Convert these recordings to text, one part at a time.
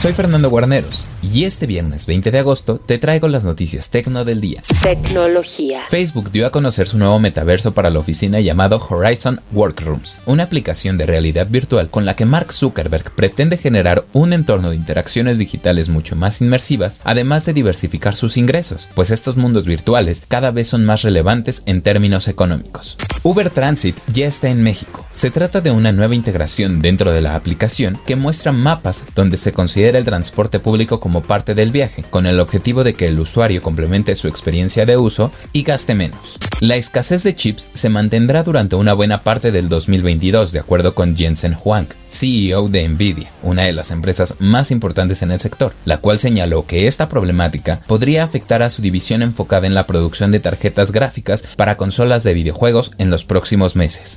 Soy Fernando Guarneros y este viernes 20 de agosto te traigo las noticias tecno del día. Tecnología. Facebook dio a conocer su nuevo metaverso para la oficina llamado Horizon Workrooms, una aplicación de realidad virtual con la que Mark Zuckerberg pretende generar un entorno de interacciones digitales mucho más inmersivas, además de diversificar sus ingresos, pues estos mundos virtuales cada vez son más relevantes en términos económicos. Uber Transit ya está en México. Se trata de una nueva integración dentro de la aplicación que muestra mapas donde se considera el transporte público como parte del viaje, con el objetivo de que el usuario complemente su experiencia de uso y gaste menos. La escasez de chips se mantendrá durante una buena parte del 2022, de acuerdo con Jensen Huang, CEO de Nvidia, una de las empresas más importantes en el sector, la cual señaló que esta problemática podría afectar a su división enfocada en la producción de tarjetas gráficas para consolas de videojuegos en los próximos meses.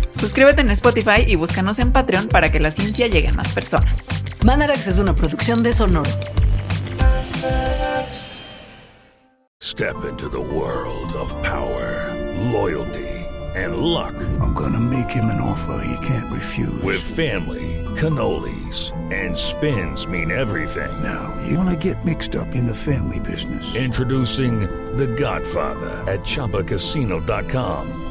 Suscríbete en Spotify y búscanos en Patreon para que la ciencia llegue a más personas. Mandarax es una producción de Sonoro. Step into the world of power, loyalty, and luck. I'm gonna make him an offer he can't refuse. With family, cannolis, and spins mean everything. Now, you wanna get mixed up in the family business. Introducing The Godfather at ChumbaCasino.com.